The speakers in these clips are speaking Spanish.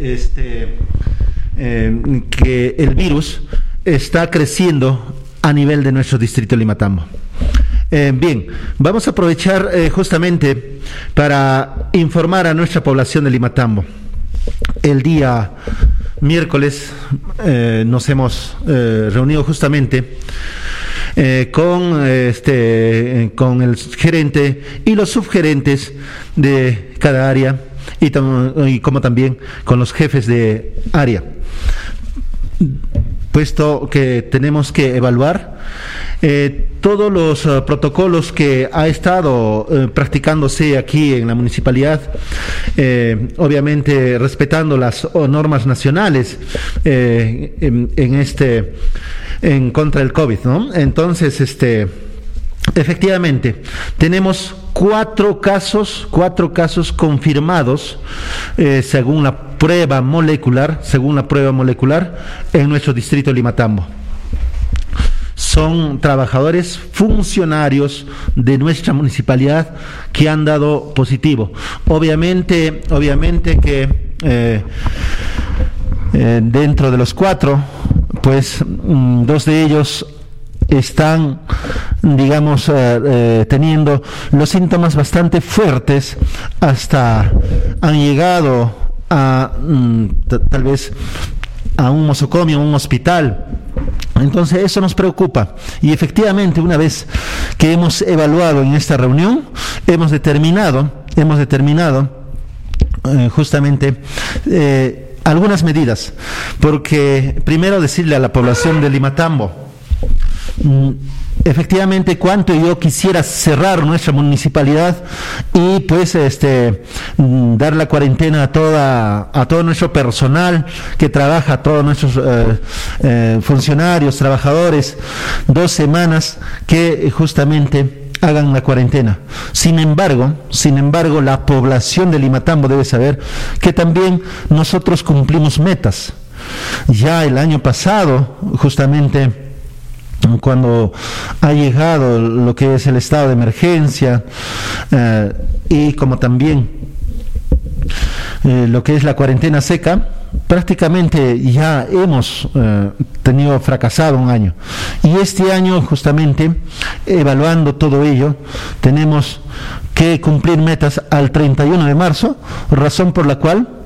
este, eh, que el virus está creciendo a nivel de nuestro distrito Limatambo. Eh, bien, vamos a aprovechar eh, justamente para informar a nuestra población de Limatambo. El día miércoles eh, nos hemos reunido justamente con, este, con el gerente y los subgerentes de cada área y, y como también con los jefes de área puesto que tenemos que evaluar eh, todos los eh, protocolos que ha estado eh, practicándose aquí en la municipalidad, obviamente respetando las normas nacionales en, en, este en contra del COVID, ¿no? Entonces, este Efectivamente, tenemos cuatro casos, cuatro casos confirmados eh, según la prueba molecular, según la prueba molecular en nuestro distrito de Limatambo. Son trabajadores funcionarios de nuestra municipalidad que han dado positivo. Obviamente, obviamente que eh, eh, dentro de los cuatro, pues mm, dos de ellos están, digamos, eh, eh, teniendo los síntomas bastante fuertes, hasta han llegado a mm, tal vez a un mosocomio, a un hospital. Entonces eso nos preocupa y efectivamente una vez que hemos evaluado en esta reunión, hemos determinado, hemos determinado eh, justamente algunas medidas, porque primero decirle a la población de Limatambo, efectivamente cuánto yo quisiera cerrar nuestra municipalidad y pues este mm, dar la cuarentena a toda a todo nuestro personal que trabaja a todos nuestros eh, eh, funcionarios trabajadores dos semanas que justamente hagan la cuarentena. Sin embargo, sin embargo, la población de Limatambo debe saber que también nosotros cumplimos metas. Ya el año pasado, justamente, cuando ha llegado lo que es el estado de emergencia eh, y como también eh, lo que es la cuarentena seca, prácticamente ya hemos eh, tenido fracasado un año. Y este año, justamente, evaluando todo ello, tenemos que cumplir metas al 31 de marzo, razón por la cual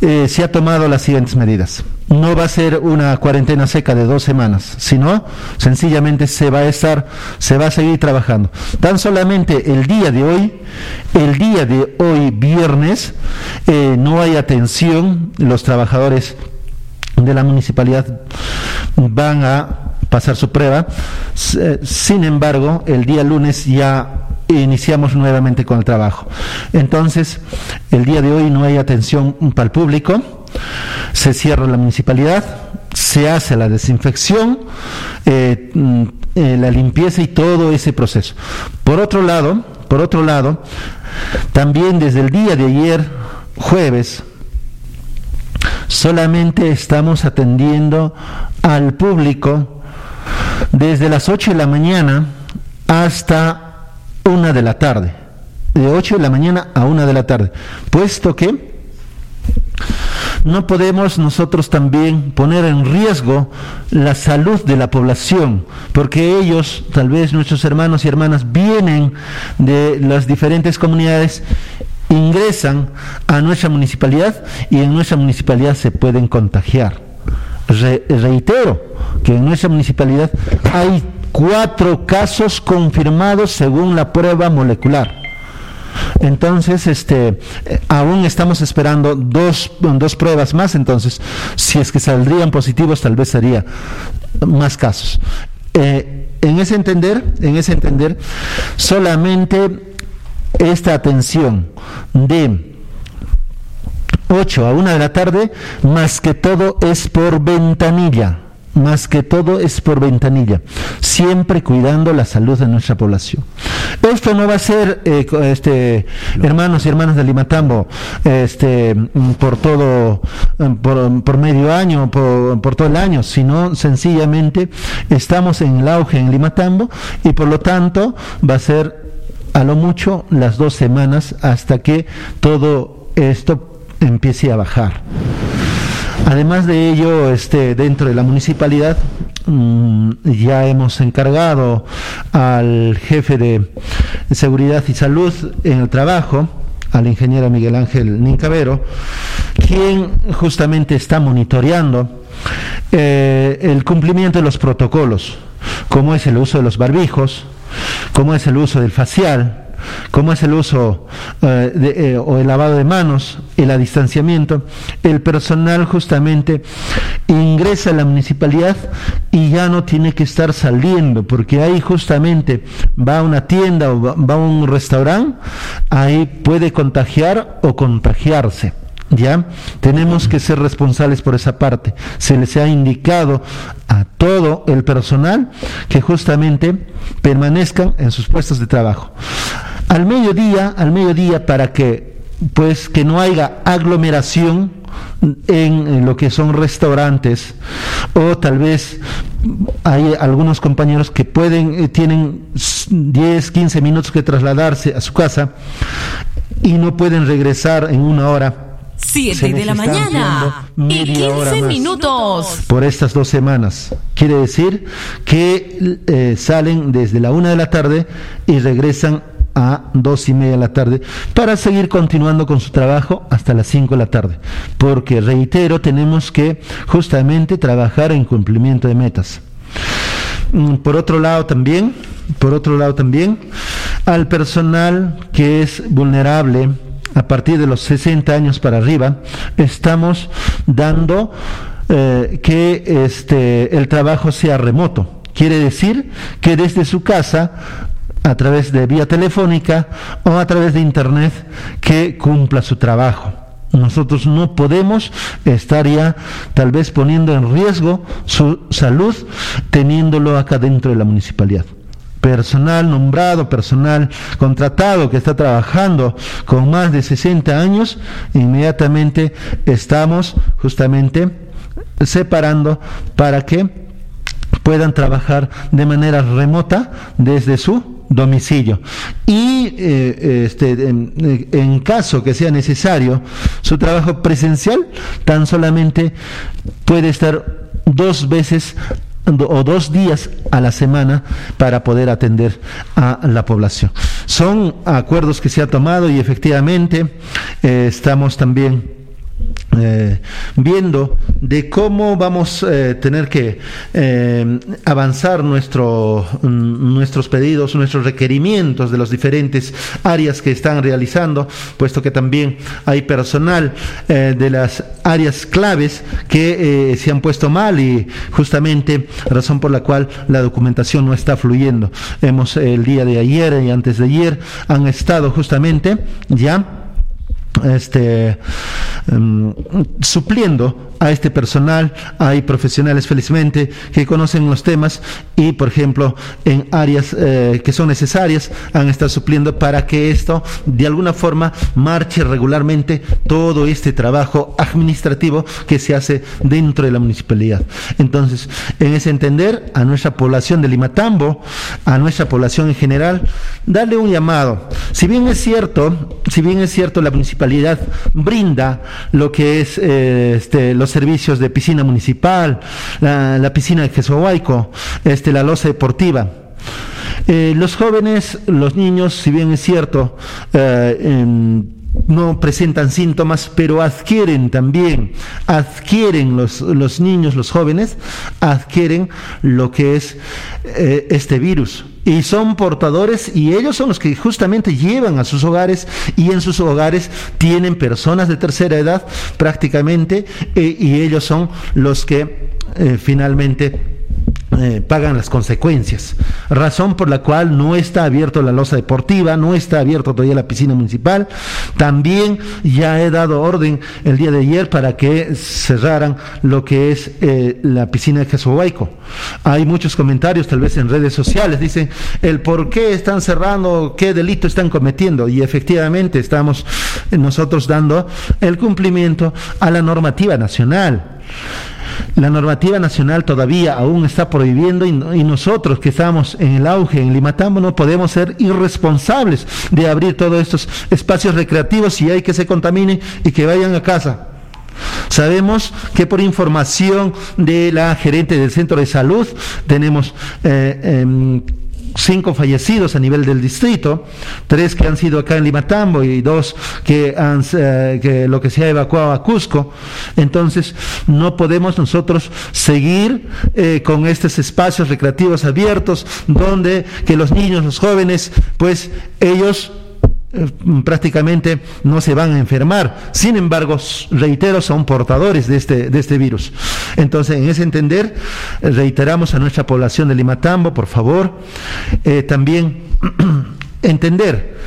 eh, se ha tomado las siguientes medidas. No va a ser una cuarentena seca de dos semanas, sino sencillamente se va a estar, se va a seguir trabajando. Tan solamente el día de hoy, el día de hoy viernes, eh, no hay atención, los trabajadores de la municipalidad van a pasar su prueba. Sin embargo, el día lunes ya iniciamos nuevamente con el trabajo. Entonces, el día de hoy no hay atención para el público, se cierra la municipalidad, se hace la desinfección, eh, mm, eh, la limpieza y todo ese proceso. Por otro lado, por otro lado, también desde el día de ayer, jueves, solamente estamos atendiendo al público desde las 8 de la mañana hasta una de la tarde, de 8 de la mañana a una de la tarde, puesto que no podemos nosotros también poner en riesgo la salud de la población, porque ellos, tal vez nuestros hermanos y hermanas, vienen de las diferentes comunidades, ingresan a nuestra municipalidad y en nuestra municipalidad se pueden contagiar. reitero que en nuestra municipalidad hay cuatro casos confirmados según la prueba molecular. Entonces, este, eh, aún estamos esperando dos, dos pruebas más, entonces, si es que saldrían positivos, tal vez sería más casos. Eh, en ese entender, en ese entender, solamente esta atención de 8 a 1 de la tarde, más que todo es por ventanilla más que todo es por ventanilla, siempre cuidando la salud de nuestra población. Esto no va a ser, eh, este, hermanos y hermanas de Limatambo, este, por todo, por, medio año, por, por, todo el año, sino sencillamente estamos en el auge en Limatambo y por lo tanto va a ser a lo mucho las dos semanas hasta que todo esto empiece a bajar. Además de ello, este, dentro de la municipalidad mm, ya hemos encargado al jefe de seguridad y salud en el trabajo, al ingeniero Miguel Ángel Nincavero, quien justamente está monitoreando eh, el cumplimiento de los protocolos, como es el uso de los barbijos, como es el uso del facial, como es el uso eh, eh, o el lavado de manos, el distanciamiento, el personal justamente ingresa a la municipalidad y ya no tiene que estar saliendo, porque ahí justamente va a una tienda o va a un restaurante, ahí puede contagiar o contagiarse. ¿Ya? Tenemos que ser responsables por esa parte. Se les ha indicado a todo el personal que justamente permanezcan en sus puestos de trabajo. Al mediodía, al mediodía para que pues que no haya aglomeración en, lo que son restaurantes o tal vez hay algunos compañeros que pueden eh, tienen 10, 15 minutos que trasladarse a su casa y no pueden regresar en una hora 7 de la mañana y 15 minutos. Por estas dos semanas. Quiere decir que eh, salen desde la una de la tarde y regresan a dos y media de la tarde para seguir continuando con su trabajo hasta las 5 de la tarde. Porque, reitero, tenemos que justamente trabajar en cumplimiento de metas. Mm, por otro lado también, por otro lado también, al personal que es vulnerable, a partir de los 60 años para arriba, estamos dando eh, que este, el trabajo sea remoto. Quiere decir que desde su casa a través de vía telefónica o a través de internet que cumpla su trabajo. Nosotros no podemos estar ya tal vez poniendo en riesgo su salud teniéndolo acá dentro de la municipalidad personal nombrado, personal contratado que está trabajando con más de 60 años, inmediatamente estamos justamente separando para que puedan trabajar de manera remota desde su domicilio. Y eh, este, en, caso que sea necesario su trabajo presencial, tan solamente puede estar dos veces o dos días a la semana para poder atender a la población. Son acuerdos que se ha tomado y efectivamente eh, estamos también eh, viendo de cómo vamos a eh, tener que eh, avanzar nuestro, mm, nuestros pedidos, nuestros requerimientos de las diferentes áreas que están realizando, puesto que también hay personal de las áreas claves que se han puesto mal y justamente razón por la cual la documentación no está fluyendo. Hemos el día de ayer y antes de ayer han estado justamente ya este, em, supliendo a este personal. Hay profesionales, felizmente, que conocen los temas y, por ejemplo, en áreas eh, que son necesarias, han estado supliendo para que esto, de alguna forma, marche regularmente todo este trabajo administrativo que se hace dentro de la municipalidad. Entonces, en ese entender, a nuestra población de Limatambo, a nuestra población en general, darle un llamado. Si bien es cierto, si bien es cierto, la municipalidad brinda lo que es eh, este, los servicios de piscina municipal, la, piscina de Jesuhuaico, este, la loza deportiva. Eh, los jóvenes, los niños, si bien es cierto, eh, no presentan síntomas, pero adquieren también, adquieren los, los niños, los jóvenes, adquieren lo que es eh, este virus. Y son portadores y ellos son los que justamente llevan a sus hogares y en sus hogares tienen personas de tercera edad prácticamente eh, y ellos son los que eh, finalmente eh, pagan las consecuencias. Razón por la cual no está abierto la losa deportiva, no está abierto todavía la piscina municipal. También ya he dado orden el día de ayer para que cerraran lo que es eh, la piscina de Jesuhuaico. Hay muchos comentarios, tal vez en redes sociales, dicen el por qué están cerrando, qué delito están cometiendo. Y efectivamente estamos nosotros dando el cumplimiento a la normativa nacional. La normativa nacional todavía aún está prohibiendo y, nosotros que estamos en el auge en Limatambo no podemos ser irresponsables de abrir todos estos espacios recreativos y hay que se contamine y que vayan a casa. Sabemos que por información de la gerente del centro de salud tenemos eh, em, cinco fallecidos a nivel del distrito, tres que han sido acá en Limatambo y dos que han eh, que lo que se ha evacuado a Cusco. Entonces, no podemos nosotros seguir eh, con estos espacios recreativos abiertos donde que los niños, los jóvenes, pues ellos prácticamente no se van a enfermar. Sin embargo, reitero, son portadores de este, de este virus. Entonces, en ese entender, eh, reiteramos a nuestra población de Limatambo, por favor, eh, también entender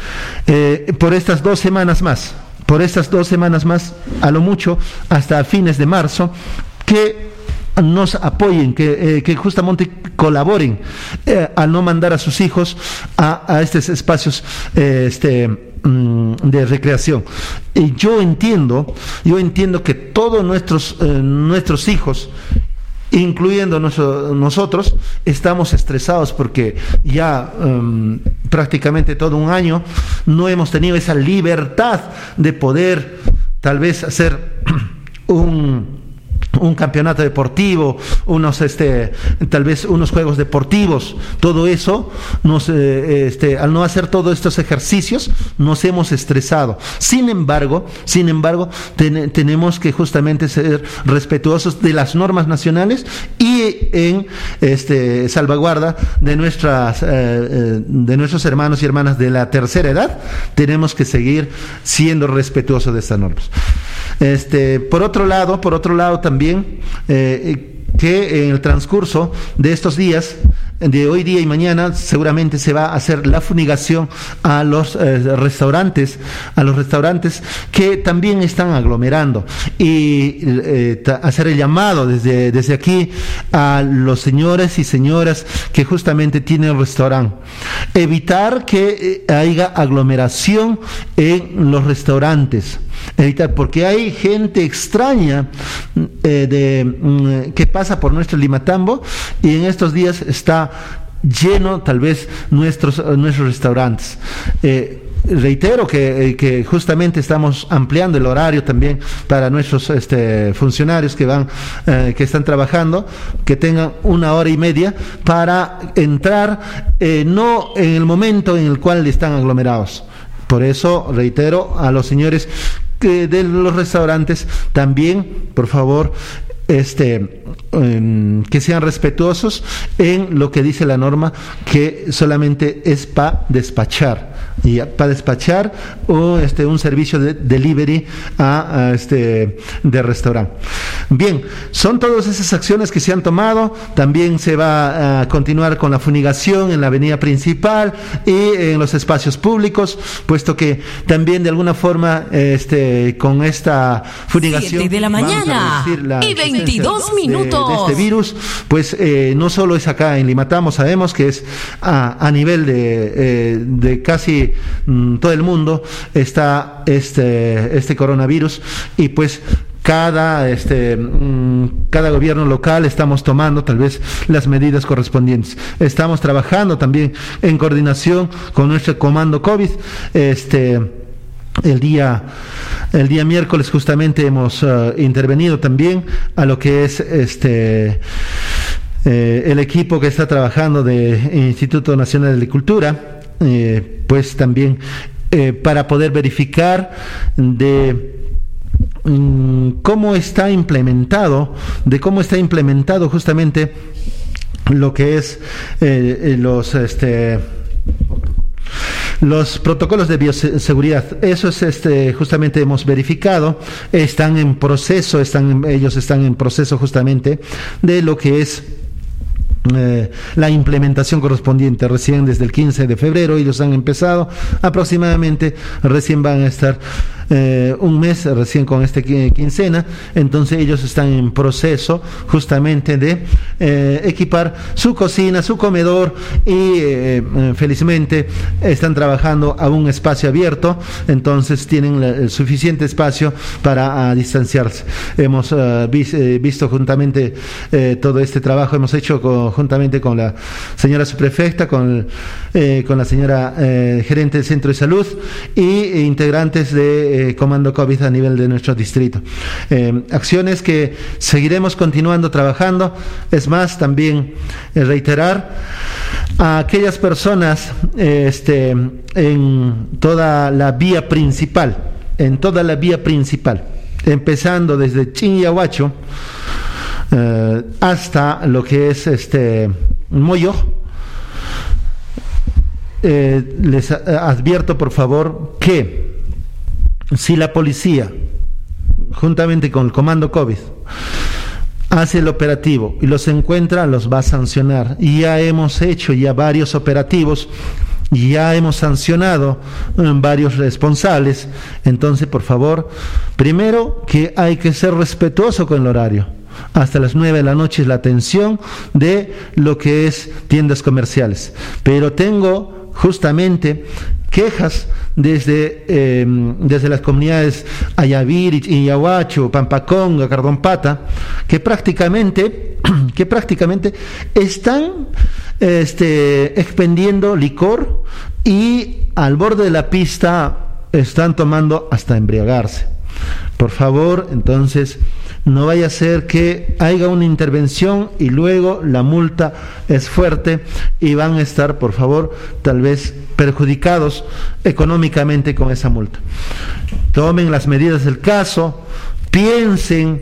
por estas dos semanas más, por estas dos semanas más, a lo mucho, hasta fines de marzo, que nos apoyen, que, que justamente colaboren eh, al no mandar a sus hijos a, estos espacios eh, este, mm, de recreación. Y yo entiendo, yo entiendo que todos nuestros, eh, nuestros hijos incluyendo nosotros, estamos estresados porque ya em, prácticamente todo un año no hemos tenido esa libertad de poder tal vez hacer un un campeonato deportivo, unos este, tal vez unos juegos deportivos, todo eso, nos, eh, este, al no hacer todos estos ejercicios, nos hemos estresado. Sin embargo, sin embargo, tenemos que justamente ser respetuosos de las normas nacionales y en este, salvaguarda de nuestras, eh, eh, de nuestros hermanos y hermanas de la tercera edad, tenemos que seguir siendo respetuosos de estas normas. Este, por otro lado, por otro lado también, eh, que en el transcurso de estos días de hoy día y mañana seguramente se va a hacer la fumigación a los eh, restaurantes, a los restaurantes que también están aglomerando y eh, hacer el llamado desde, desde aquí a los señores y señoras que justamente tienen restaurante. Evitar que haya aglomeración en los restaurantes. Evitar, porque hay gente extraña de, mm, que pasa por nuestro Limatambo y en estos días está lleno tal vez nuestros, eh, nuestros restaurantes. Eh, reitero que, eh, que, justamente estamos ampliando el horario también para nuestros este, funcionarios que van que están trabajando que tengan una hora y media para entrar no en el momento en el cual están aglomerados por eso reitero a los señores que de los restaurantes también por favor este, que sean respetuosos en lo que dice la norma, que solamente es para despachar y para despachar o este un servicio de delivery a, este de restaurante. Bien, son todas esas acciones que se han tomado. También se va a continuar con la funigación en la avenida principal y en los espacios públicos, puesto que también de alguna forma este con esta funigación de la mañana y 22 minutos de, este virus, pues eh, no solo es acá en Limatamo, sabemos que es a, a nivel de, eh, de casi Mm, todo el mundo está este, este coronavirus y pues cada este mm, cada gobierno local estamos tomando tal vez las medidas correspondientes. Estamos trabajando también en coordinación con nuestro comando COVID. Este el día el día miércoles justamente hemos uh, intervenido también a lo que es este eh, el equipo que está trabajando de Instituto Nacional de Agricultura eh, pues también eh, para poder verificar de mm, cómo está implementado, de cómo está implementado justamente lo que es eh, los este los protocolos de bioseguridad, eso es este, justamente hemos verificado, están en proceso, están, ellos están en proceso justamente de lo que es eh, la implementación correspondiente recién desde el 15 de febrero ellos han empezado. Aproximadamente recién van a estar eh, un mes recién con esta quincena, entonces ellos están en proceso justamente de eh, equipar su cocina, su comedor y felizmente están trabajando a un espacio abierto, entonces tienen el suficiente espacio para ah, distanciarse. Hemos visto juntamente todo este trabajo, hemos hecho juntamente con la señora subprefecta, con, con la señora gerente del centro de salud y integrantes de eh, Comando COVID a nivel de nuestro distrito. Eh, acciones que seguiremos continuando trabajando. Es más, también eh, reiterar a aquellas personas este, en toda la vía principal, en toda la vía principal, empezando desde Chinyahuacho hasta lo que es este Moyo les advierto por favor que si la policía, juntamente con el comando COVID, hace el operativo y los encuentra, los va a sancionar. Y ya hemos hecho ya varios operativos, ya hemos sancionado eh, varios responsables. Entonces, por favor, primero que hay que ser respetuoso con el horario hasta las 9 de la noche es la atención de lo que es tiendas comerciales. Pero tengo justamente quejas desde, eh, desde las comunidades Ayavir, Iyahuacho, Pampaconga, Cardompata, que prácticamente, que prácticamente están este, expendiendo licor y al borde de la pista están tomando hasta embriagarse. Por favor, entonces, no vaya a ser que haya una intervención y luego la multa es fuerte y van a estar, por favor, tal vez perjudicados económicamente con esa multa. Tomen las medidas del caso, piensen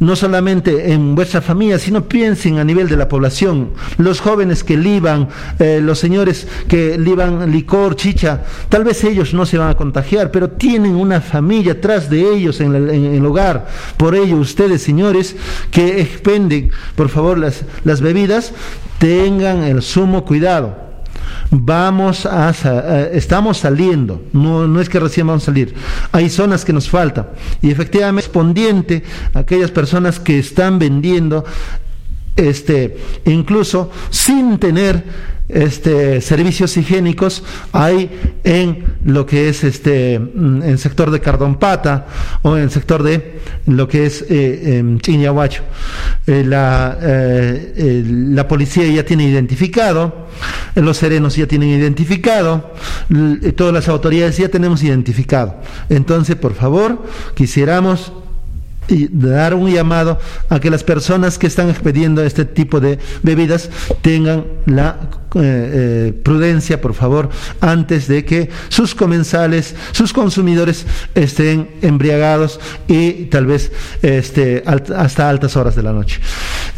no solamente en vuestra familia, sino piensen a nivel de la población, los jóvenes que liban, eh, los señores que liban licor, chicha, tal vez ellos no se van a contagiar, pero tienen una familia atrás de ellos en, el hogar. Por ello, ustedes, señores, que expenden, por favor, las, las bebidas, tengan el sumo cuidado vamos a, estamos saliendo, no, no es que recién vamos a salir, hay zonas que nos falta. Y efectivamente respondiente a aquellas personas que están vendiendo este incluso sin tener este, servicios higiénicos hay en lo que es este mm, en el sector de Cardompata o en el sector de lo que es eh, Chiñahuacho. Eh, la, eh, la policía ya tiene identificado, los serenos ya tienen identificado, todas las autoridades ya tenemos identificado. Entonces, por favor, quisiéramos y dar un llamado a que las personas que están expediendo este tipo de bebidas tengan la eh, eh, prudencia, por favor, antes de que sus comensales, sus consumidores estén embriagados y tal vez este, hasta altas horas de la noche.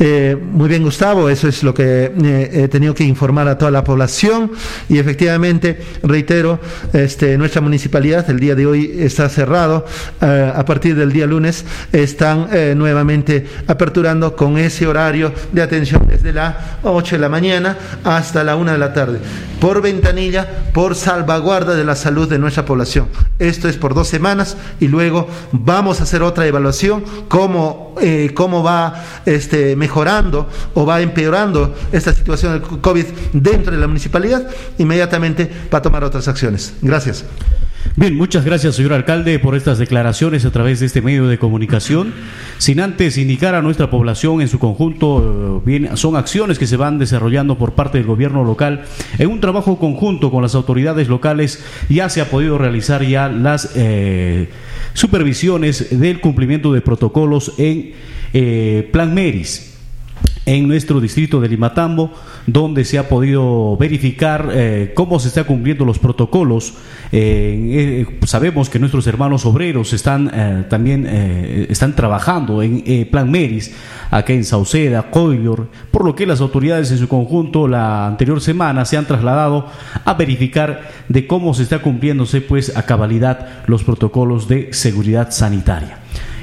Eh, muy bien, Gustavo, eso es lo que he tenido que informar a toda la población y efectivamente, reitero, este, nuestra municipalidad el día de hoy está cerrado. a partir del día lunes están nuevamente aperturando con ese horario de atención desde las 8 de la mañana hasta la una de la tarde, por ventanilla, por salvaguarda de la salud de nuestra población. Esto es por dos semanas y luego vamos a hacer otra evaluación, cómo, eh, cómo va este, mejorando o va empeorando esta situación del COVID dentro de la municipalidad, inmediatamente para tomar otras acciones. Gracias. Bien, muchas gracias, señor alcalde, por estas declaraciones a través de este medio de comunicación. Sin antes indicar a nuestra población en su conjunto, eh, bien, son acciones que se van desarrollando por parte del gobierno local en un trabajo conjunto con las autoridades locales. Ya se ha podido realizar ya las eh, supervisiones del cumplimiento de protocolos en eh, Plan Meris en nuestro distrito de Limatambo, donde se ha podido verificar eh, cómo se están cumpliendo los protocolos. Eh, eh, sabemos que nuestros hermanos obreros están también están trabajando en Plan Meris, acá en Sauceda, Coylor, por lo que las autoridades en su conjunto la anterior semana se han trasladado a verificar de cómo se está cumpliéndose pues a cabalidad los protocolos de seguridad sanitaria.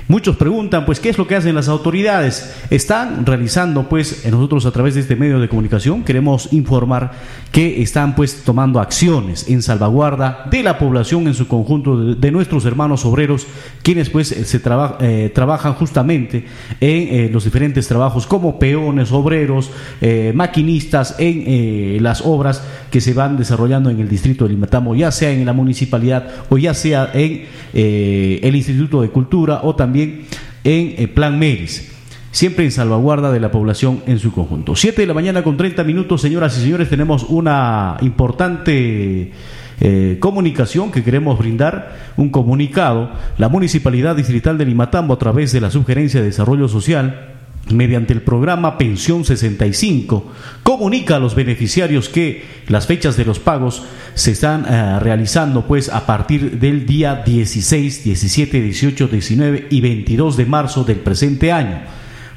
Muchos preguntan, pues, ¿qué es lo que hacen las autoridades? Están realizando, pues, nosotros a través de este medio de comunicación queremos informar que están, pues, tomando acciones en salvaguarda de la población en su conjunto, de, nuestros hermanos obreros, quienes, pues, se eh, trabajan justamente en eh, los diferentes trabajos como peones, obreros, eh, maquinistas en las obras que se van desarrollando en el distrito de Limatamo, ya sea en la municipalidad o ya sea en el Instituto de Cultura o también en eh, Plan Meris siempre en salvaguarda de la población en su conjunto. Siete de la mañana con 30 minutos, señoras y señores, tenemos una importante eh, comunicación que queremos brindar, un comunicado. La Municipalidad Distrital de Limatambo, a través de la Subgerencia de Desarrollo Social, mediante el programa Pensión 65, comunica a los beneficiarios que las fechas de los pagos se están eh, realizando pues a partir del día 16, 17, 18, 19 y 22 de marzo del presente año.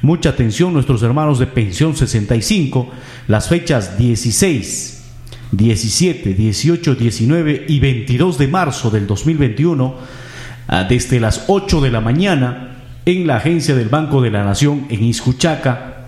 Mucha atención nuestros hermanos de Pensión 65, las fechas 16, 17, 18, 19 y 22 de marzo del 2021, ah, desde las 8 de la mañana, en la agencia del Banco de la Nación en Iscuchaca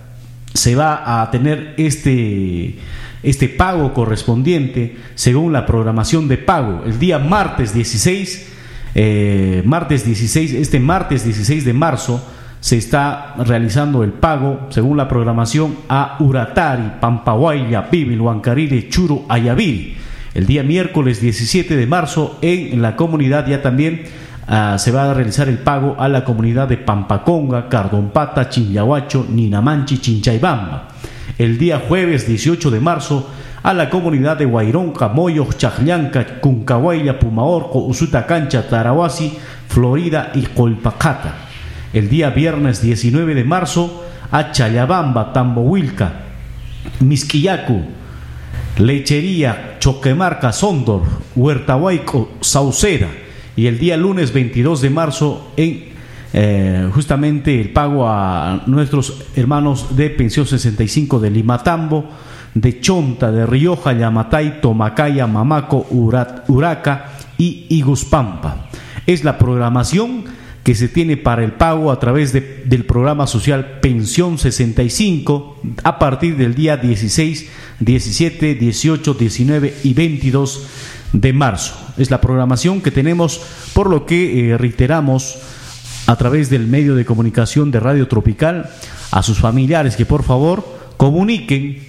se va a tener este, este pago correspondiente según la programación de pago. El día martes 16, eh, martes 16, este martes 16 de marzo se está realizando el pago según la programación a Uratari, Pampahuaya, Pibil, Huancarire, Churo, Ayaviri. El día miércoles 17 de marzo en la comunidad ya también Ah, se va a realizar el pago a la comunidad de Pampaconga, Cardompata, Chinyahuacho, Ninamanchi, Chinchaybamba. El día jueves 18 de marzo a la comunidad de Guaironca, Moyo, Chajllanca, Cuncahuayla, Pumaorco, Usutacancha, Tarahuasi, Florida y Colpacata. El día viernes 19 de marzo a Chayabamba, Tambohuilca, Misquillacu, Lechería, Choquemarca, Sondor, Huertahuayco, Sauceda y el día lunes 22 de marzo en eh, justamente el pago a nuestros hermanos de Pensión 65 de Limatambo, de Chonta, de Rioja, Yamatay, Tomacaya, Mamaco, Urat, Uraca y Iguspampa. Es la programación que se tiene para el pago a través del programa social Pensión 65 a partir del día 16, 17, 18, 19 y 22 de marzo. Es la programación que tenemos, por lo que eh, reiteramos a través del medio de comunicación de Radio Tropical a sus familiares que por favor comuniquen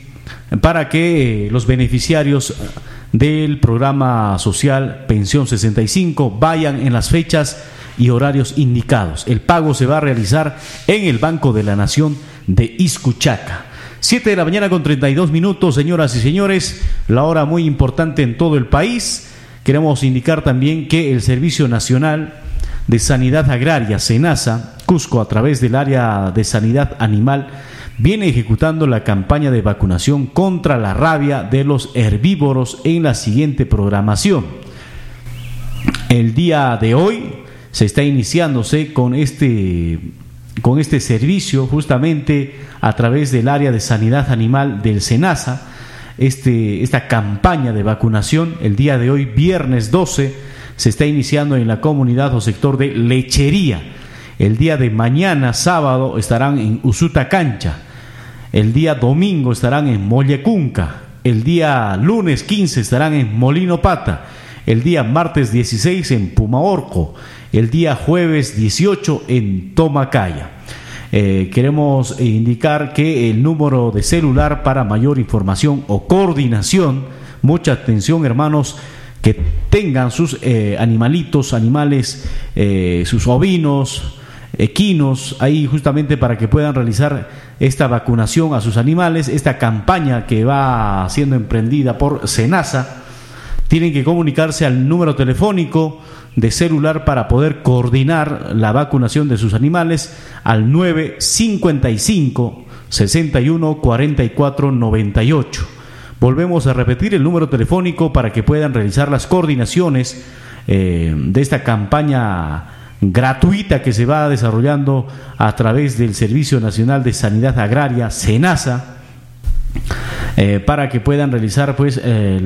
para que eh, los beneficiarios del programa social Pensión 65 vayan en las fechas y horarios indicados. El pago se va a realizar en el Banco de la Nación de Iscuchaca. 7 de la mañana con 32 minutos, señoras y señores, la hora muy importante en todo el país. Queremos indicar también que el Servicio Nacional de Sanidad Agraria, SENASA, Cusco, a través del área de sanidad animal, viene ejecutando la campaña de vacunación contra la rabia de los herbívoros en la siguiente programación. El día de hoy se está iniciándose con este con este servicio justamente a través del área de sanidad animal del SENASA, este, esta campaña de vacunación el día de hoy, viernes 12, se está iniciando en la comunidad o sector de lechería. El día de mañana, sábado, estarán en Usuta Cancha. El día domingo estarán en Mollecunca. El día lunes 15 estarán en Molino Pata. El día martes 16 en Pumaorco el día jueves 18 en Tomacaya. Eh, queremos indicar que el número de celular para mayor información o coordinación, mucha atención hermanos, que tengan sus eh, animalitos, animales, eh, sus ovinos, equinos, ahí justamente para que puedan realizar esta vacunación a sus animales, esta campaña que va siendo emprendida por Senasa, tienen que comunicarse al número telefónico de celular para poder coordinar la vacunación de sus animales al 955 61 44 98. Volvemos a repetir el número telefónico para que puedan realizar las coordinaciones eh, de esta campaña gratuita que se va desarrollando a través del Servicio Nacional de Sanidad Agraria, SENASA, eh, para que puedan realizar pues eh,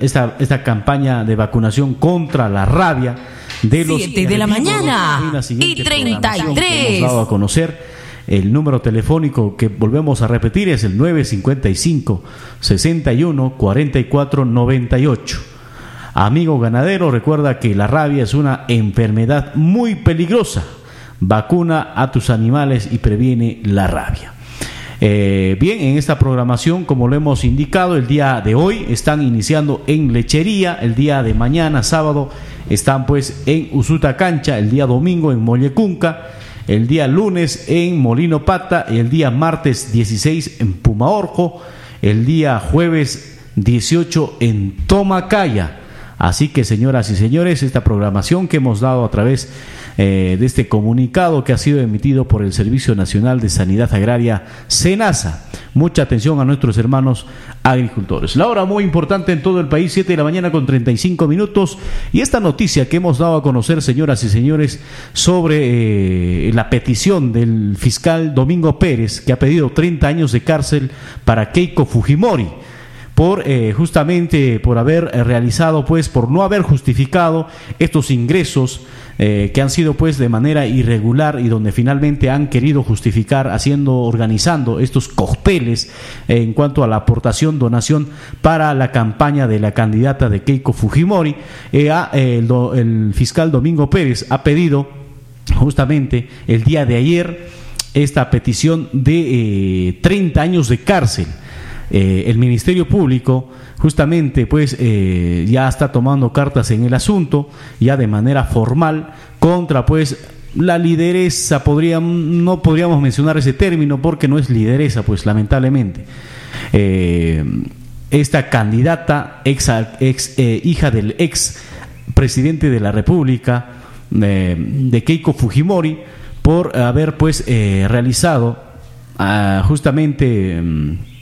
esta, esta campaña de vacunación contra la rabia de los 7 de la mañana y 33. Hemos dado a conocer el número telefónico que volvemos a repetir es el 955 61 44 98. Amigo ganadero, recuerda que la rabia es una enfermedad muy peligrosa. Vacuna a tus animales y previene la rabia. Eh, bien, en esta programación, como lo hemos indicado, el día de hoy están iniciando en Lechería, el día de mañana, sábado, están pues en Usuta Cancha, el día domingo en Mollecunca, el día lunes en Molino Pata, el día martes 16 en Pumaorjo, el día jueves 18 en Tomacaya. Así que, señoras y señores, esta programación que hemos dado a través eh, de este comunicado que ha sido emitido por el Servicio Nacional de Sanidad Agraria, SENASA. Mucha atención a nuestros hermanos agricultores. La hora muy importante en todo el país, 7 de la mañana con 35 minutos. Y esta noticia que hemos dado a conocer, señoras y señores, sobre eh, la petición del fiscal Domingo Pérez, que ha pedido 30 años de cárcel para Keiko Fujimori por eh, justamente por haber realizado pues por no haber justificado estos ingresos eh, que han sido pues de manera irregular y donde finalmente han querido justificar haciendo, organizando estos cócteles en cuanto a la aportación, donación para la campaña de la candidata de Keiko Fujimori. Eh, el, fiscal Domingo Pérez ha pedido justamente el día de ayer esta petición de 30 eh, años de cárcel. El Ministerio Público justamente pues eh, ya está tomando cartas en el asunto, ya de manera formal, contra pues la lideresa, no podríamos mencionar ese término porque no es lideresa, pues lamentablemente. Eh, esta candidata, ex, ex eh, hija del ex presidente de la República, de Keiko Fujimori, por haber pues realizado ah, justamente mm,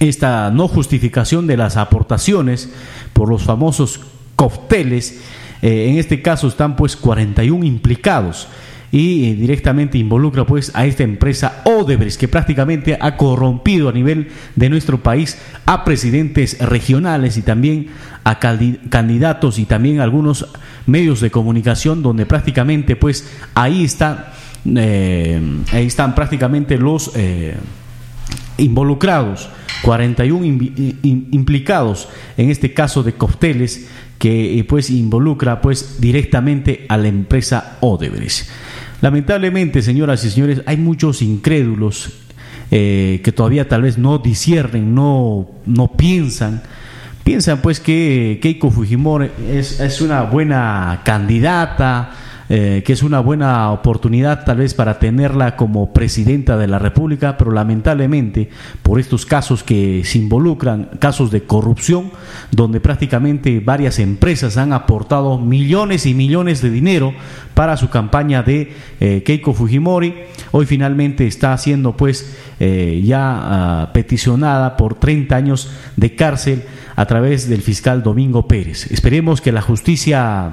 esta no justificación de las aportaciones por los famosos cócteles. Eh, en este caso están pues 41 implicados y eh, directamente involucra pues a esta empresa Odebrecht que prácticamente ha corrompido a nivel de nuestro país a presidentes regionales y también a candidatos y también algunos medios de comunicación donde prácticamente pues ahí están eh, ahí están prácticamente los involucrados 41 implicados en este caso de cócteles que eh, pues involucra pues directamente a la empresa Odebrecht. Lamentablemente, señoras y señores, hay muchos incrédulos eh, que todavía tal vez no disciernen, no, no piensan. Piensan pues que Keiko Fujimori es, es una buena candidata, eh, que es una buena oportunidad tal vez para tenerla como presidenta de la República, pero lamentablemente por estos casos que se involucran, casos de corrupción, donde prácticamente varias empresas han aportado millones y millones de dinero para su campaña de eh, Keiko Fujimori, hoy finalmente está siendo pues eh, ya ah, peticionada por 30 años de cárcel a través del fiscal Domingo Pérez. Esperemos que la justicia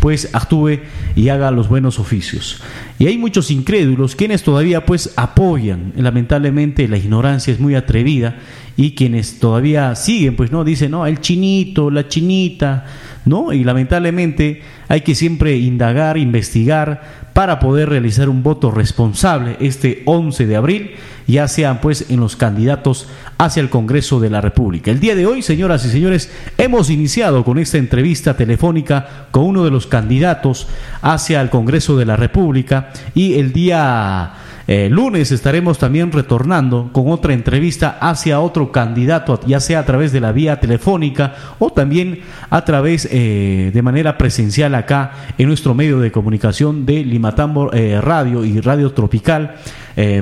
pues actúe y haga los buenos oficios. Y hay muchos incrédulos quienes todavía pues apoyan, lamentablemente la ignorancia es muy atrevida y quienes todavía siguen pues no dicen, no, el chinito, la chinita, ¿no? Y lamentablemente hay que siempre indagar, investigar para poder realizar un voto responsable este 11 de abril, ya sean pues en los candidatos hacia el Congreso de la República. El día de hoy, señoras y señores, hemos iniciado con esta entrevista telefónica con uno de los candidatos hacia el Congreso de la República y el día eh, lunes estaremos también retornando con otra entrevista hacia otro candidato, ya sea a través de la vía telefónica o también a través eh, de manera presencial acá en nuestro medio de comunicación de Limatambo eh, Radio y Radio Tropical.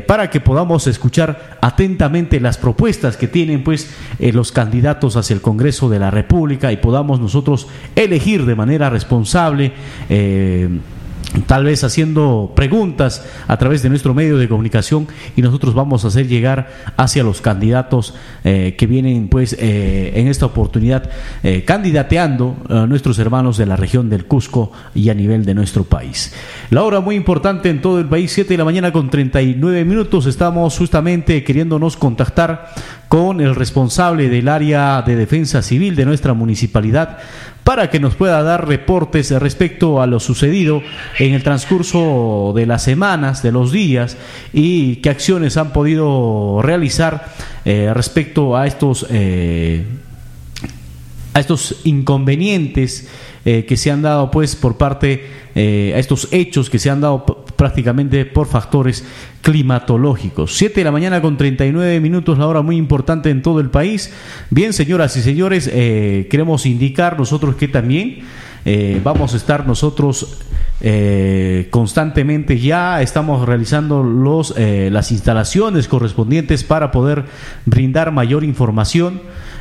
para que podamos escuchar atentamente las propuestas que tienen pues los candidatos hacia el Congreso de la República y podamos nosotros elegir de manera responsable tal vez haciendo preguntas a través de nuestro medio de comunicación y nosotros vamos a hacer llegar hacia los candidatos eh, que vienen pues eh, en esta oportunidad eh, candidateando a nuestros hermanos de la región del Cusco y a nivel de nuestro país. La hora muy importante en todo el país, 7 de la mañana con 39 minutos, estamos justamente queriéndonos contactar con el responsable del área de defensa civil de nuestra municipalidad para que nos pueda dar reportes respecto a lo sucedido en el transcurso de las semanas, de los días y qué acciones han podido realizar eh, respecto a estos eh, a estos inconvenientes eh, que se han dado pues por parte a estos hechos que se han dado prácticamente por factores climatológicos. 7 de la mañana con 39 minutos, la hora muy importante en todo el país. Bien, señoras y señores, eh, queremos indicar nosotros que también vamos a estar nosotros constantemente ya estamos realizando los, las instalaciones correspondientes para poder brindar mayor información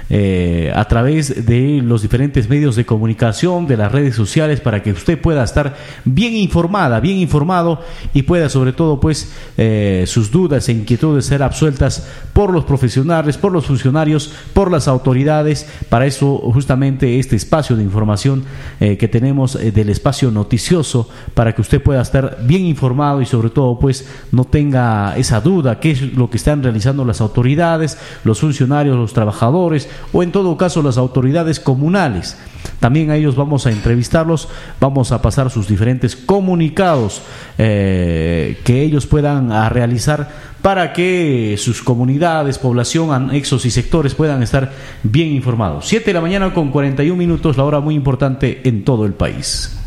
eh, a través de los diferentes medios de comunicación, de las redes sociales, para que usted pueda estar bien informada, bien informado y pueda sobre todo pues eh, sus dudas e inquietudes ser absueltas por los profesionales, por los funcionarios, por las autoridades. Para eso justamente este espacio de información eh, que tenemos del espacio noticioso, para que usted pueda estar bien informado y sobre todo pues no tenga esa duda, qué es lo que están realizando las autoridades, los funcionarios, los trabajadores, o en todo caso las autoridades comunales. También a ellos vamos a entrevistarlos, vamos a pasar sus diferentes comunicados eh, que ellos puedan realizar para que sus comunidades, población, anexos y sectores puedan estar bien informados. 7 de la mañana con 41 minutos, la hora muy importante en todo el país.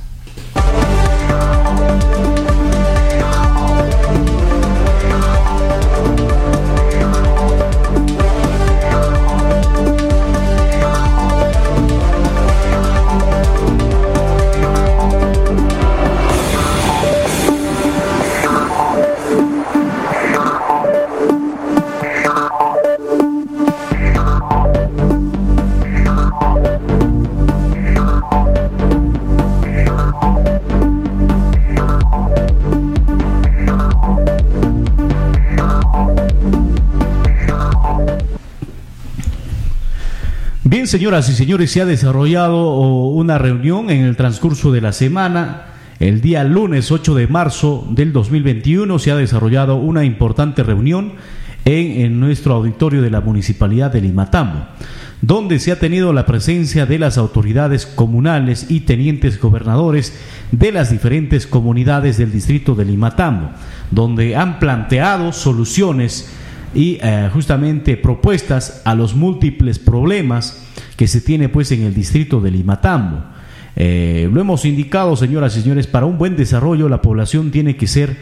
Señoras y señores, se ha desarrollado una reunión en el transcurso de la semana. El día lunes 8 de marzo del 2021 se ha desarrollado una importante reunión en, nuestro auditorio de la Municipalidad de Limatambo, donde se ha tenido la presencia de las autoridades comunales y tenientes gobernadores de las diferentes comunidades del distrito de Limatambo, donde han planteado soluciones y eh, justamente propuestas a los múltiples problemas que se tiene pues en el distrito de Limatambo. Eh, lo hemos indicado, señoras y señores, para un buen desarrollo la población tiene que ser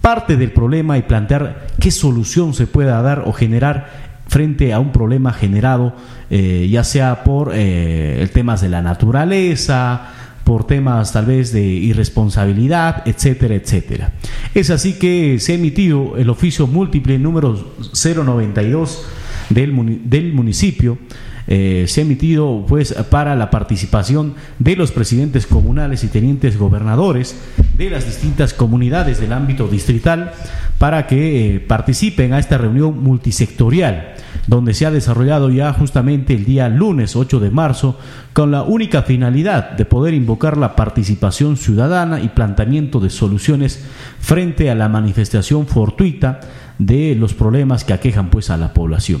parte del problema y plantear qué solución se pueda dar o generar frente a un problema generado, eh, ya sea por eh, temas de la naturaleza, por temas tal vez de irresponsabilidad, etcétera, etcétera. Es así que se ha emitido el oficio múltiple número 092 del, del municipio eh, se ha emitido pues para la participación de los presidentes comunales y tenientes gobernadores de las distintas comunidades del ámbito distrital para que eh, participen a esta reunión multisectorial donde se ha desarrollado ya justamente el día lunes 8 de marzo con la única finalidad de poder invocar la participación ciudadana y planteamiento de soluciones frente a la manifestación fortuita de los problemas que aquejan pues a la población.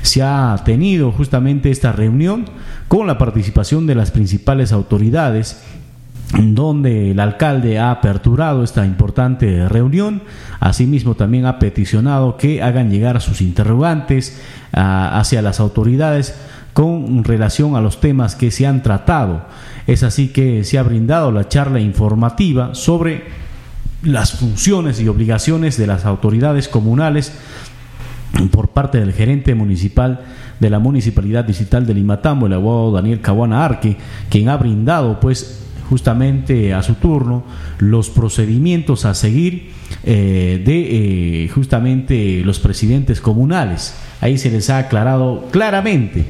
Se ha tenido justamente esta reunión con la participación de las principales autoridades donde el alcalde ha aperturado esta importante reunión, asimismo también ha peticionado que hagan llegar sus interrogantes hacia las autoridades con relación a los temas que se han tratado. Es así que se ha brindado la charla informativa sobre las funciones y obligaciones de las autoridades comunales por parte del gerente municipal de la Municipalidad Digital de Limatambo, el abogado Daniel Caguana Arque, quien ha brindado pues justamente a su turno los procedimientos a seguir eh, de eh, justamente los presidentes comunales. Ahí se les ha aclarado claramente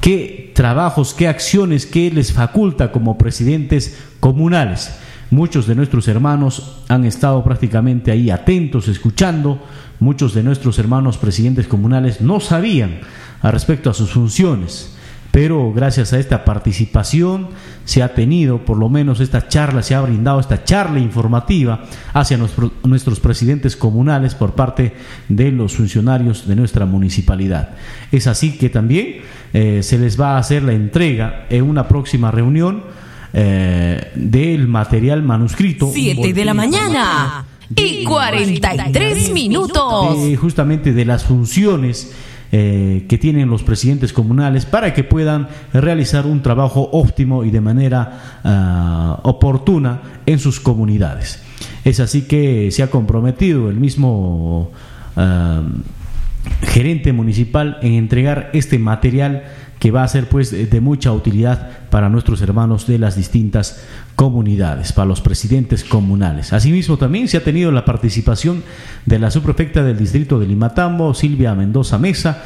qué trabajos, qué acciones, qué les faculta como presidentes comunales. Muchos de nuestros hermanos han estado prácticamente ahí atentos, escuchando. Muchos de nuestros hermanos presidentes comunales no sabían respecto a sus funciones. Pero gracias a esta participación se ha tenido, por lo menos esta charla, se ha brindado esta charla informativa hacia nuestros presidentes comunales por parte de los funcionarios de nuestra municipalidad. Es así que también eh, se les va a hacer la entrega en una próxima reunión eh, del material manuscrito. Siete de la mañana y 43 minutos. justamente de las funciones eh, que tienen los presidentes comunales para que puedan realizar un trabajo óptimo y de manera ah, oportuna en sus comunidades. Es así que se ha comprometido el mismo ah, gerente municipal en entregar este material que va a ser pues de mucha utilidad para nuestros hermanos de las distintas comunidades, para los presidentes comunales. Asimismo también se ha tenido la participación de la subprefecta del distrito de Limatambo, Silvia Mendoza Mesa,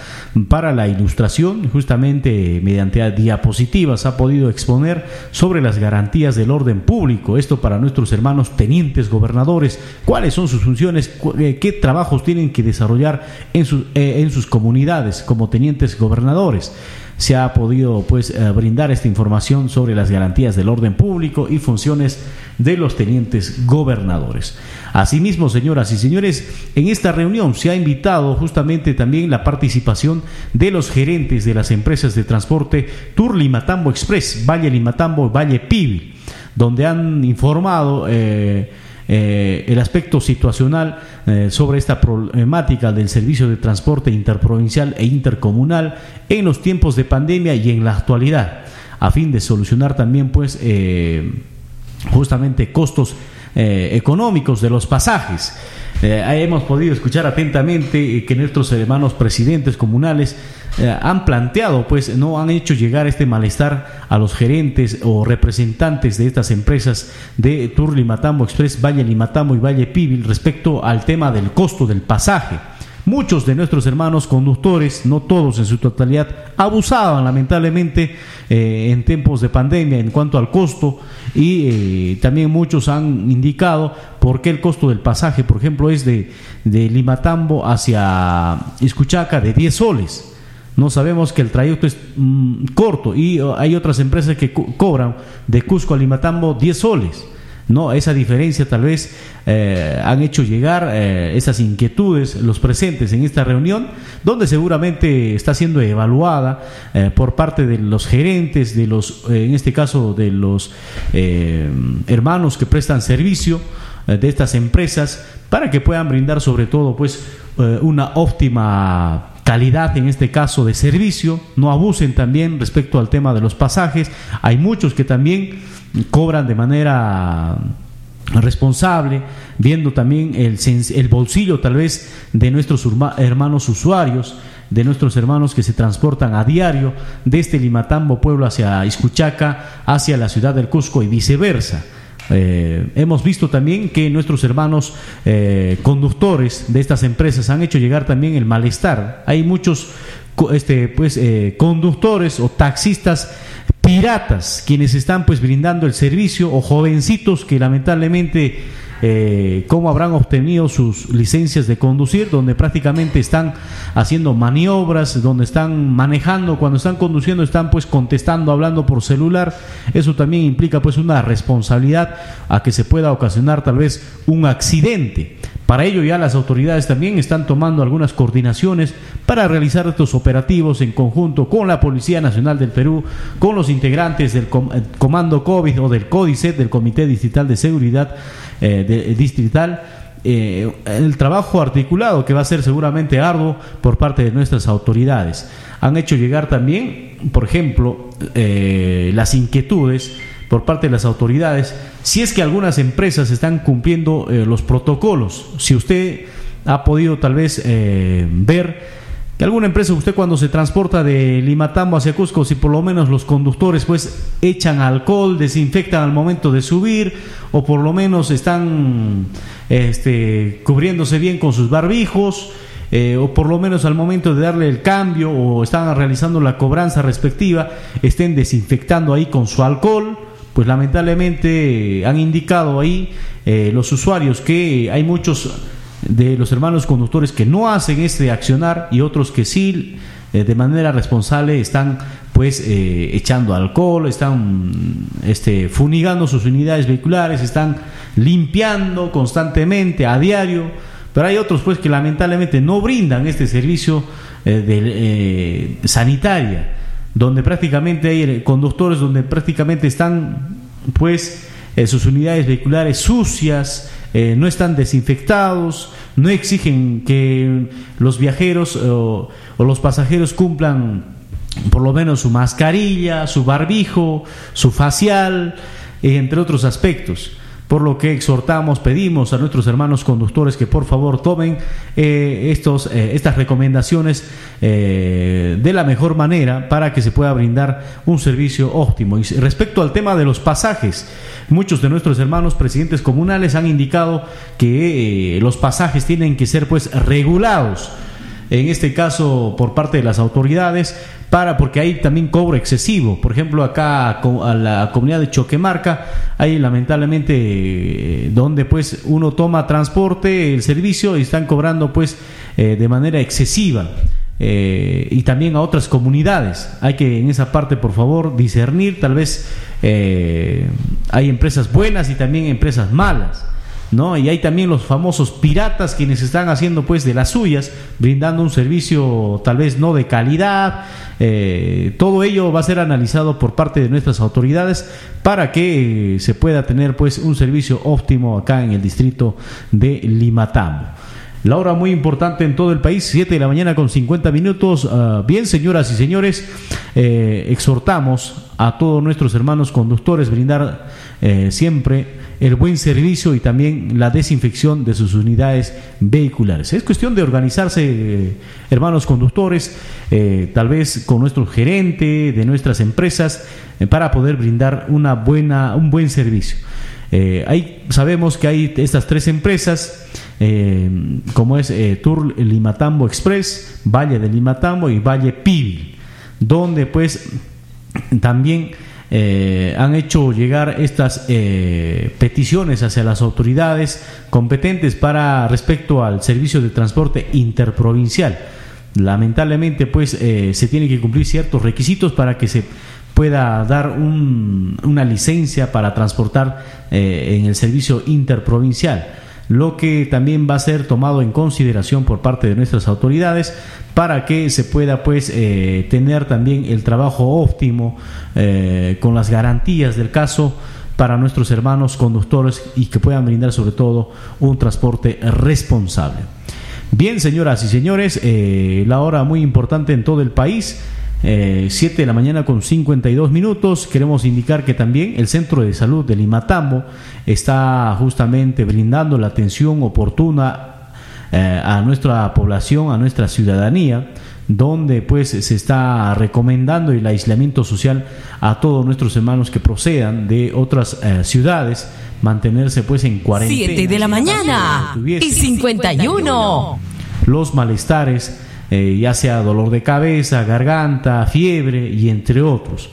para la ilustración, justamente mediante diapositivas ha podido exponer sobre las garantías del orden público, esto para nuestros hermanos tenientes gobernadores, cuáles son sus funciones, eh, qué trabajos tienen que desarrollar en, eh, en sus comunidades como tenientes gobernadores se ha podido pues eh, brindar esta información sobre las garantías del orden público y funciones de los tenientes gobernadores. Asimismo, señoras y señores, en esta reunión se ha invitado justamente también la participación de los gerentes de las empresas de transporte Tour Limatambo Express, Valle Limatambo, Valle Pibi, donde han informado eh, eh, el aspecto situacional eh, sobre esta problemática del servicio de transporte interprovincial e intercomunal en los tiempos de pandemia y en la actualidad, a fin de solucionar también pues eh, justamente costos económicos de los pasajes. hemos podido escuchar atentamente que nuestros hermanos presidentes comunales eh, han planteado, pues no han hecho llegar este malestar a los gerentes o representantes de estas empresas de Tour Limatambo Express, Valle Limatambo y Valle Pibil respecto al tema del costo del pasaje. Muchos de nuestros hermanos conductores, no todos en su totalidad, abusaban lamentablemente eh, en tiempos de pandemia en cuanto al costo y eh, también muchos han indicado por qué el costo del pasaje, por ejemplo, es de, de Limatambo hacia Iscuchaca de 10 soles no sabemos que el trayecto es mm, corto y oh, hay otras empresas que cobran de Cusco a Limatambo 10 soles. No, esa diferencia tal vez eh, han hecho llegar eh, esas inquietudes los presentes en esta reunión, donde seguramente está siendo evaluada eh, por parte de los gerentes, de los, en este caso de los hermanos que prestan servicio de estas empresas, para que puedan brindar sobre todo pues una óptima calidad en este caso de servicio, no abusen también respecto al tema de los pasajes. Hay muchos que también cobran de manera responsable, viendo también el, el bolsillo tal vez de nuestros hermanos usuarios, de nuestros hermanos que se transportan a diario desde Limatambo, pueblo, hacia Iscuchaca, hacia la ciudad del Cusco y viceversa. Eh, hemos visto también que nuestros hermanos eh, conductores de estas empresas han hecho llegar también el malestar. Hay muchos este, pues, eh, conductores o taxistas piratas quienes están pues brindando el servicio o jovencitos que lamentablemente eh, cómo habrán obtenido sus licencias de conducir, donde prácticamente están haciendo maniobras, donde están manejando, cuando están conduciendo están pues contestando, hablando por celular. Eso también implica pues una responsabilidad a que se pueda ocasionar tal vez un accidente. Para ello ya las autoridades también están tomando algunas coordinaciones para realizar estos operativos en conjunto con la Policía Nacional del Perú, con los integrantes del eh, Comando COVID o del Códice, del Comité Distrital de Seguridad, eh, eh, distrital, eh, el trabajo articulado que va a ser seguramente arduo por parte de nuestras autoridades. Han hecho llegar también, por ejemplo, las inquietudes por parte de las autoridades, si es que algunas empresas están cumpliendo los protocolos, si usted ha podido tal vez ver que alguna empresa, usted cuando se transporta de Limatambo hacia Cusco, si por lo menos los conductores pues echan alcohol, desinfectan al momento de subir, o por lo menos están este, cubriéndose bien con sus barbijos, eh, o por lo menos al momento de darle el cambio o están realizando la cobranza respectiva, estén desinfectando ahí con su alcohol, pues lamentablemente han indicado ahí eh, los usuarios que hay muchos de los hermanos conductores que no hacen este accionar y otros que sí eh, de manera responsable están pues eh, echando alcohol, están este, funigando sus unidades vehiculares, están limpiando constantemente a diario, pero hay otros pues que lamentablemente no brindan este servicio de, sanitaria, donde prácticamente hay conductores donde prácticamente están pues sus unidades vehiculares sucias, eh, no están desinfectados, no exigen que los viajeros o, los pasajeros cumplan por lo menos su mascarilla, su barbijo, su facial, entre otros aspectos. Por lo que exhortamos, pedimos a nuestros hermanos conductores que por favor tomen eh, estos, eh, estas recomendaciones eh, de la mejor manera para que se pueda brindar un servicio óptimo. Y respecto al tema de los pasajes, muchos de nuestros hermanos presidentes comunales han indicado que los pasajes tienen que ser pues regulados en este caso por parte de las autoridades para porque hay también cobro excesivo. Por ejemplo, acá a la comunidad de Choquemarca hay lamentablemente eh, donde pues uno toma transporte, el servicio y están cobrando pues eh, de manera excesiva. Eh, y también a otras comunidades. Hay que en esa parte, por favor, discernir. Tal vez hay empresas buenas y también empresas malas. ¿no? Y hay también los famosos piratas quienes están haciendo pues de las suyas, brindando un servicio tal vez no de calidad. Eh, todo ello va a ser analizado por parte de nuestras autoridades para que eh, se pueda tener pues un servicio óptimo acá en el distrito de Limatambo. La hora muy importante en todo el país, 7 de la mañana con 50 minutos. Ah, bien, señoras y señores, eh, exhortamos a todos nuestros hermanos conductores brindar siempre el buen servicio y también la desinfección de sus unidades vehiculares. Es cuestión de organizarse, eh, hermanos conductores, eh, tal vez con nuestro gerente de nuestras empresas, eh, para poder brindar una buena, un buen servicio. Hay, sabemos que hay estas tres empresas, como es Tour Limatambo Express, Valle de Limatambo y Valle Pibil, donde pues también eh, han hecho llegar estas eh, peticiones hacia las autoridades competentes para respecto al servicio de transporte interprovincial. Lamentablemente, pues eh, se tienen que cumplir ciertos requisitos para que se pueda dar una licencia para transportar en el servicio interprovincial lo que también va a ser tomado en consideración por parte de nuestras autoridades para que se pueda pues eh, tener también el trabajo óptimo eh, con las garantías del caso para nuestros hermanos conductores y que puedan brindar sobre todo un transporte responsable. Bien, señoras y señores, eh, la hora muy importante en todo el país. 7 de la mañana con 52 minutos. Queremos indicar que también el Centro de Salud de Limatambo está justamente brindando la atención oportuna eh, a nuestra población, a nuestra ciudadanía, donde pues se está recomendando el aislamiento social a todos nuestros hermanos que procedan de otras eh, ciudades, mantenerse pues en cuarentena. 7 de la mañana y 51. Los malestares, eh, ya sea dolor de cabeza, garganta, fiebre y entre otros.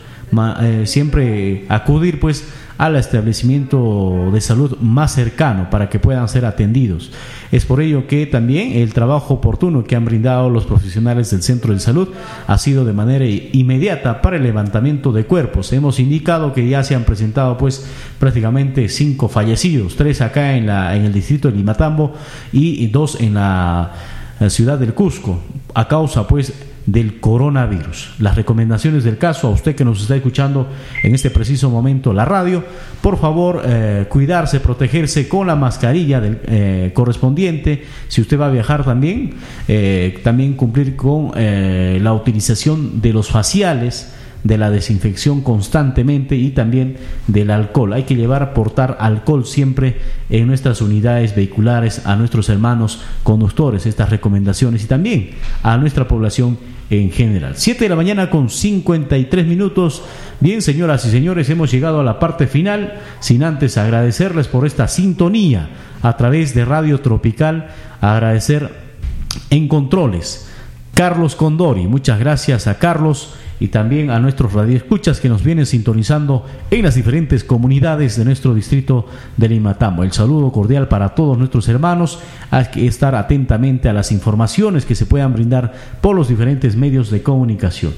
siempre acudir pues al establecimiento de salud más cercano para que puedan ser atendidos. Es por ello que también el trabajo oportuno que han brindado los profesionales del centro de salud ha sido de manera inmediata para el levantamiento de cuerpos. Hemos indicado que ya se han presentado pues prácticamente cinco fallecidos, tres acá en, la, en el distrito de Limatambo y dos en la ciudad del Cusco, a causa pues del coronavirus. Las recomendaciones del caso, a usted que nos está escuchando en este preciso momento la radio, por favor eh, cuidarse, protegerse con la mascarilla del, eh, correspondiente. Si usted va a viajar también, eh, también cumplir con la utilización de los faciales de la desinfección constantemente y también del alcohol. Hay que llevar, portar alcohol siempre en nuestras unidades vehiculares a nuestros hermanos conductores, estas recomendaciones y también a nuestra población en general. 7 de la mañana con 53 minutos. Bien, señoras y señores, hemos llegado a la parte final, sin antes agradecerles por esta sintonía a través de Radio Tropical, agradecer en controles. Carlos Condori, muchas gracias a Carlos y también a nuestros radioescuchas que nos vienen sintonizando en las diferentes comunidades de nuestro distrito de Limatambo. El saludo cordial para todos nuestros hermanos. Hay que estar atentamente a las informaciones que se puedan brindar por los diferentes medios de comunicación.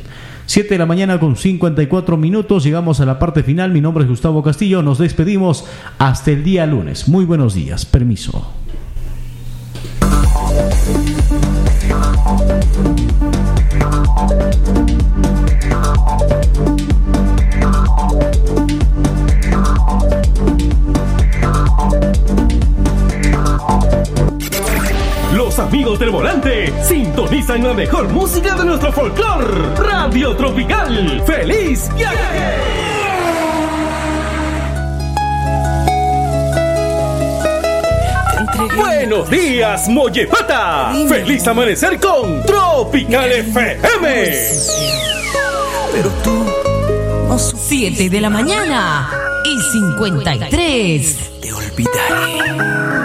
7 de la mañana con 54 minutos. Llegamos a la parte final. Mi nombre es Gustavo Castillo. Nos despedimos hasta el día lunes. Muy buenos días. Permiso. Los amigos del volante sintonizan la mejor música de nuestro folclore. Radio Tropical. ¡Feliz viaje! Buenos días, Mollepata. Feliz amanecer con Tropical FM. Pero tú, 7 de la mañana y 53. Te olvidaré.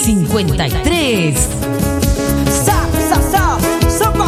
53.